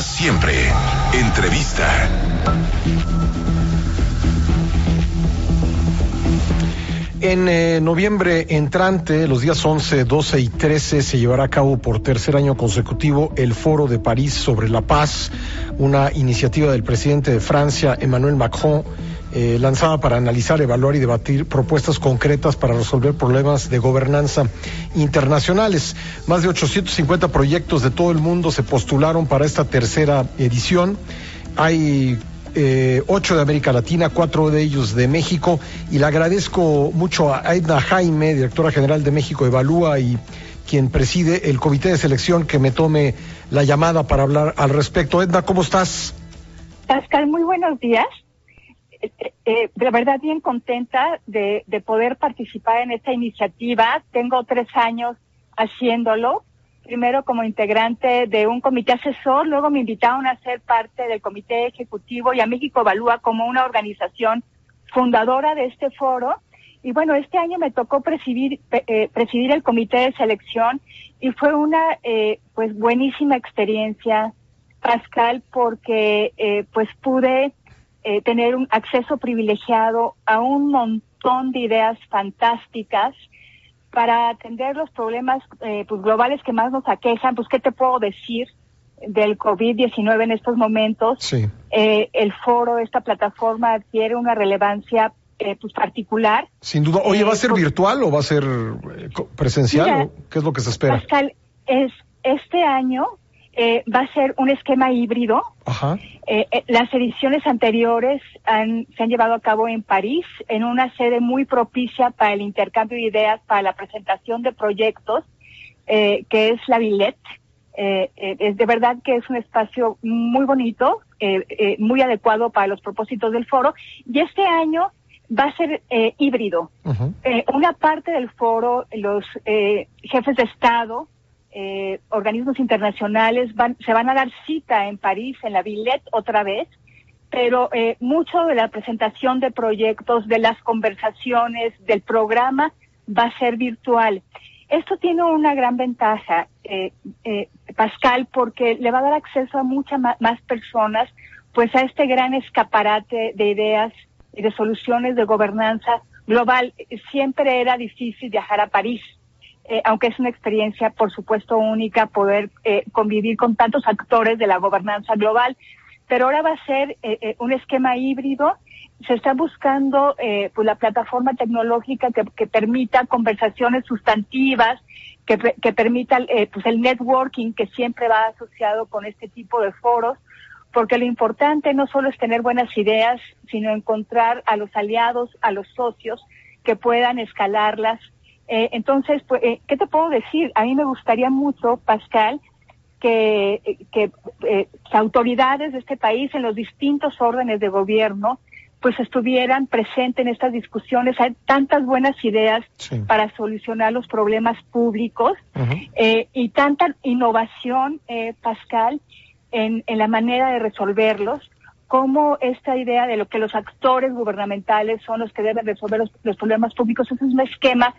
Siempre, entrevista. En eh, noviembre entrante, los días 11, 12 y 13, se llevará a cabo por tercer año consecutivo el Foro de París sobre la Paz, una iniciativa del presidente de Francia, Emmanuel Macron, eh, lanzada para analizar, evaluar y debatir propuestas concretas para resolver problemas de gobernanza internacionales. Más de 850 proyectos de todo el mundo se postularon para esta tercera edición. Hay eh, ocho de América Latina, cuatro de ellos de México, y le agradezco mucho a Edna Jaime, directora general de México Evalúa y quien preside el comité de selección, que me tome la llamada para hablar al respecto. Edna, ¿cómo estás? Pascal, muy buenos días. Eh, eh, de verdad bien contenta de, de poder participar en esta iniciativa. Tengo tres años haciéndolo primero como integrante de un comité asesor, luego me invitaron a ser parte del comité ejecutivo y a México Evalúa como una organización fundadora de este foro. Y bueno, este año me tocó presidir, eh, presidir el comité de selección y fue una eh, pues buenísima experiencia, Pascal, porque eh, pues pude eh, tener un acceso privilegiado a un montón de ideas fantásticas para atender los problemas eh, pues, globales que más nos aquejan, pues qué te puedo decir del COVID-19 en estos momentos. Sí. Eh, el foro, esta plataforma adquiere una relevancia eh, pues particular. Sin duda. Oye, ¿va a ser pues, virtual o va a ser eh, presencial? Mira, ¿Qué es lo que se espera? Pascal, es este año eh, va a ser un esquema híbrido. Ajá. Eh, eh, las ediciones anteriores han- se han llevado a cabo en París, en una sede muy propicia para el intercambio de ideas, para la presentación de proyectos, eh, que es la Villette. Eh, es de verdad que es un espacio muy bonito, eh, eh, muy adecuado para los propósitos del foro. Y este año va a ser eh, híbrido. Una parte del foro, los eh, jefes de Estado, eh, organismos internacionales van, se van a dar cita en París, en la Villette otra vez, pero eh, mucho de la presentación de proyectos, de las conversaciones, del programa va a ser virtual. Esto tiene una gran ventaja, eh, eh, Pascal, porque le va a dar acceso a muchas más personas, pues a este gran escaparate de ideas y de soluciones de gobernanza global. Siempre era difícil viajar a París, eh, aunque es una experiencia, por supuesto, única poder eh, convivir con tantos actores de la gobernanza global. Pero ahora va a ser eh, eh, un esquema híbrido. Se está buscando pues la plataforma tecnológica que, permita conversaciones sustantivas, que, que permita pues el networking que siempre va asociado con este tipo de foros porque lo importante no solo es tener buenas ideas, sino encontrar a los aliados, a los socios que puedan escalarlas. Eh, entonces, pues, eh, ¿qué te puedo decir? A mí me gustaría mucho, Pascal, que, eh, que eh, las autoridades de este país en los distintos órdenes de gobierno pues estuvieran presentes en estas discusiones. Hay tantas buenas ideas Sí. para solucionar los problemas públicos eh, y tanta innovación, eh, Pascal, en, en la manera de resolverlos, como esta idea de lo que los actores gubernamentales son los que deben resolver los, los problemas públicos. Ese es un esquema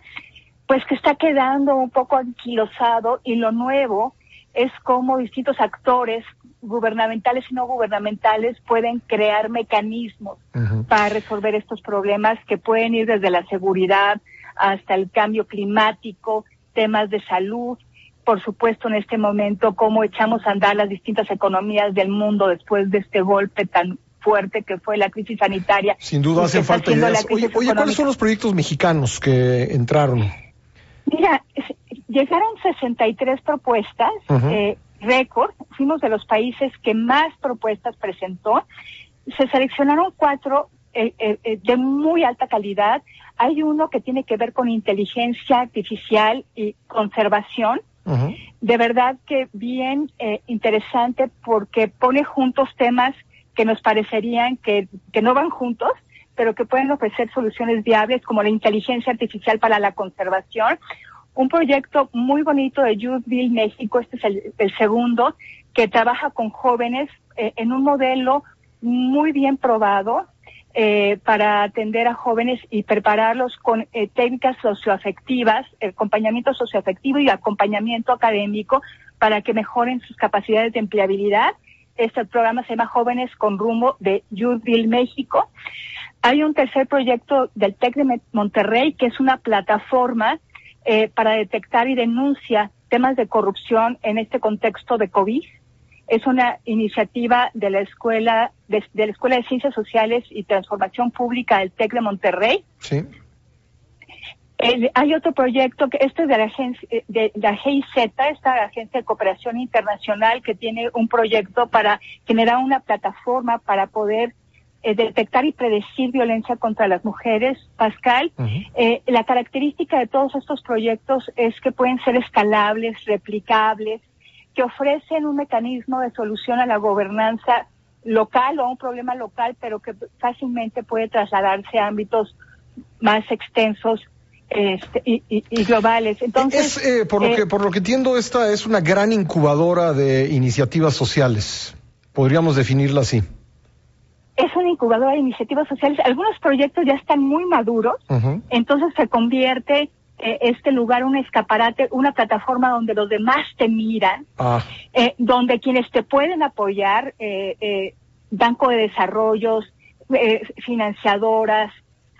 pues que está quedando un poco anquilosado y lo nuevo es cómo distintos actores gubernamentales y no gubernamentales pueden crear mecanismos para resolver estos problemas que pueden ir desde la seguridad hasta el cambio climático, temas de salud, por supuesto en este momento cómo echamos a andar las distintas economías del mundo después de este golpe tan fuerte que fue la crisis sanitaria. Sin duda hacen falta ideas. Oye, ¿cuáles son los proyectos mexicanos que entraron? Mira, llegaron 63 propuestas, Ujú. eh, récord, fuimos de los países que más propuestas presentó. Se seleccionaron cuatro eh, eh, eh, de muy alta calidad. Hay uno que tiene que ver con inteligencia artificial y conservación. De verdad que bien eh, interesante porque pone juntos temas que nos parecerían que, que no van juntos, pero que pueden ofrecer soluciones viables como la inteligencia artificial para la conservación. Un proyecto muy bonito de Youthville, México, este es el, segundo, que trabaja con jóvenes eh, en un modelo muy bien probado eh, para atender a jóvenes y prepararlos con eh, técnicas socioafectivas, acompañamiento socioafectivo y acompañamiento académico para que mejoren sus capacidades de empleabilidad. este programa se llama Jóvenes con Rumbo de Youthville, México. Hay un tercer proyecto del TEC de Monterrey, que es una plataforma eh, para detectar y denuncia temas de corrupción en este contexto de COVID. Es una iniciativa de la Escuela de, la Escuela de Ciencias Sociales y Transformación Pública del TEC de Monterrey. Sí. hay otro proyecto que este es de la agencia de la GIZ, esta agencia de cooperación internacional que tiene un proyecto para generar una plataforma para poder eh, detectar y predecir violencia contra las mujeres, Pascal. Eh, la característica de todos estos proyectos es que pueden ser escalables, replicables, que ofrecen un mecanismo de solución a la gobernanza local o a un problema local, pero que fácilmente puede trasladarse a ámbitos más extensos este, y, globales. Entonces, eh, por lo que por lo que entiendo, esta es una gran incubadora de iniciativas sociales. Podríamos definirla así es una incubadora de iniciativas sociales. Algunos proyectos ya están muy maduros, entonces se convierte eh, este lugar un escaparate, una plataforma donde los demás te miran, ah. eh, donde quienes te pueden apoyar, eh, Banco de Desarrollos, financiadoras,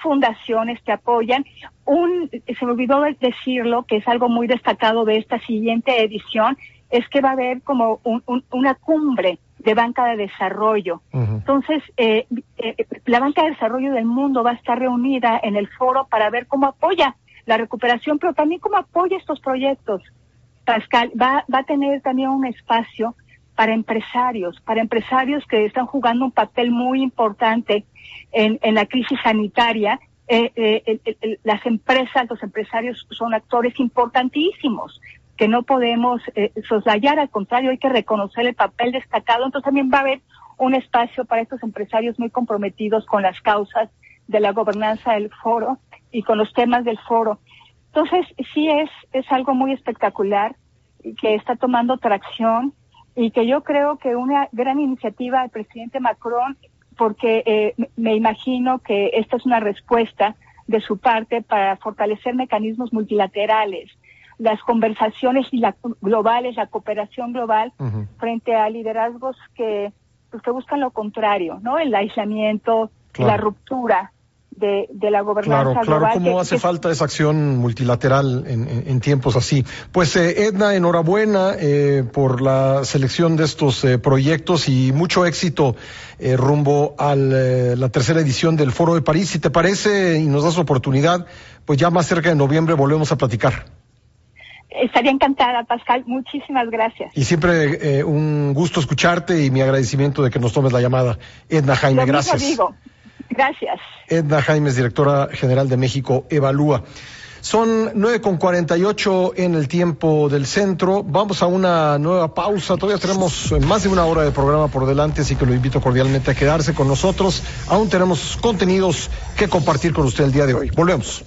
fundaciones te apoyan. Un, se me olvidó decirlo, que es algo muy destacado de esta siguiente edición, es que va a haber como una cumbre de banca de desarrollo. Entonces, eh, eh, la banca de desarrollo del mundo va a estar reunida en el foro para ver cómo apoya la recuperación, pero también cómo apoya estos proyectos. Pascal va, va a tener también un espacio para empresarios, para empresarios que están jugando un papel muy importante en, en la crisis sanitaria. Eh, las empresas, los empresarios son actores importantísimos que no podemos eh, soslayar, al contrario, hay que reconocer el papel destacado. Entonces también va a haber un espacio para estos empresarios muy comprometidos con las causas de la gobernanza del foro y con los temas del foro. Entonces, sí es, es algo muy espectacular que está tomando tracción y que yo creo que una gran iniciativa del presidente Macron, porque eh, me imagino que esta es una respuesta de su parte para fortalecer mecanismos multilaterales las conversaciones y la, globales, la cooperación global frente a liderazgos que, pues, que buscan lo contrario, ¿no? El aislamiento, la ruptura de, de, la gobernanza claro, global. Claro, cómo hace falta esa acción multilateral en, en, tiempos así. Pues eh, Edna, enhorabuena eh, por la selección de estos eh, proyectos y mucho éxito eh, rumbo a la tercera edición del Foro de París. Si te parece y nos das oportunidad, pues ya más cerca de noviembre volvemos a platicar. Estaría encantada, Pascal. Muchísimas gracias. Y siempre eh, un gusto escucharte y mi agradecimiento de que nos tomes la llamada. Edna Jaime, gracias. Digo. Gracias. Edna Jaime directora general de México Evalúa. Son nueve con cuarenta y ocho en el tiempo del centro. Vamos a una nueva pausa. Todavía tenemos más de una hora de programa por delante, así que lo invito cordialmente a quedarse con nosotros. Aún tenemos contenidos que compartir con usted el día de hoy. Volvemos.